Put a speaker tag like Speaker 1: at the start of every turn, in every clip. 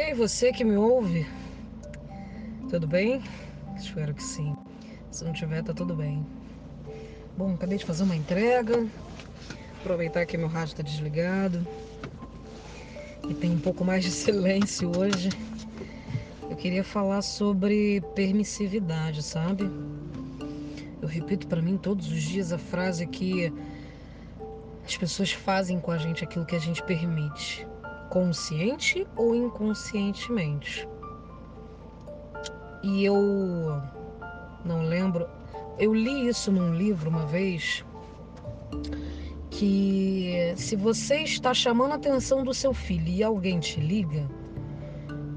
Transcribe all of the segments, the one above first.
Speaker 1: E aí, você que me ouve? Tudo bem? Espero que sim. Se não tiver, tá tudo bem. Bom, acabei de fazer uma entrega. Aproveitar que meu rádio está desligado. E tem um pouco mais de silêncio hoje. Eu queria falar sobre permissividade, sabe? Eu repito para mim todos os dias a frase que as pessoas fazem com a gente aquilo que a gente permite consciente ou inconscientemente. E eu não lembro, eu li isso num livro uma vez que se você está chamando a atenção do seu filho e alguém te liga,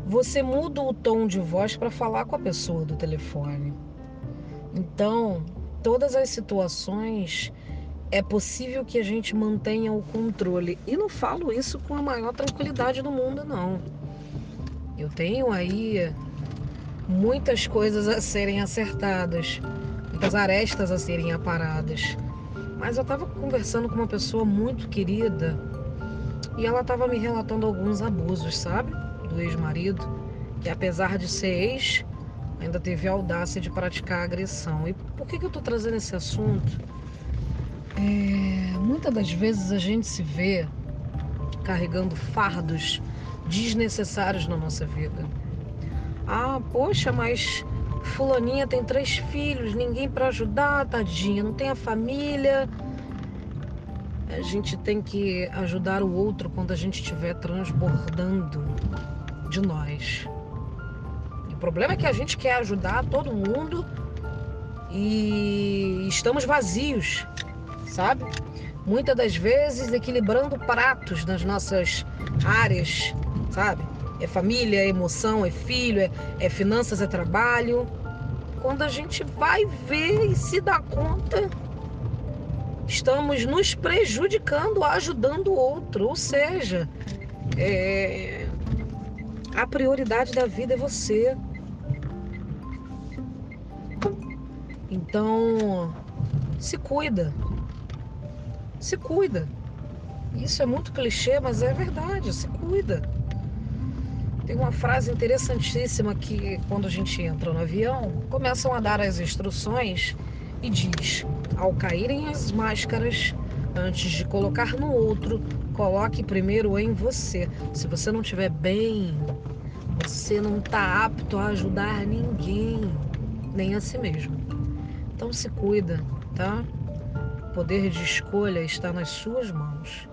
Speaker 1: você muda o tom de voz para falar com a pessoa do telefone. Então, todas as situações é possível que a gente mantenha o controle. E não falo isso com a maior tranquilidade do mundo, não. Eu tenho aí muitas coisas a serem acertadas, muitas arestas a serem aparadas. Mas eu estava conversando com uma pessoa muito querida e ela estava me relatando alguns abusos, sabe? Do ex-marido, que apesar de ser ex, ainda teve a audácia de praticar agressão. E por que, que eu estou trazendo esse assunto? É, muitas das vezes a gente se vê carregando fardos desnecessários na nossa vida. Ah, poxa, mas fulaninha tem três filhos, ninguém para ajudar, tadinha, não tem a família. A gente tem que ajudar o outro quando a gente estiver transbordando de nós. E o problema é que a gente quer ajudar todo mundo e estamos vazios sabe? Muitas das vezes equilibrando pratos nas nossas áreas, sabe? É família, é emoção, é filho, é, é finanças, é trabalho. Quando a gente vai ver e se dá conta, estamos nos prejudicando, ajudando o outro. Ou seja, é... a prioridade da vida é você. Então, se cuida se cuida. Isso é muito clichê, mas é verdade, se cuida. Tem uma frase interessantíssima que quando a gente entra no avião, começam a dar as instruções e diz: ao caírem as máscaras, antes de colocar no outro, coloque primeiro em você. Se você não estiver bem, você não está apto a ajudar ninguém, nem a si mesmo. Então se cuida, tá? Poder de escolha está nas suas mãos.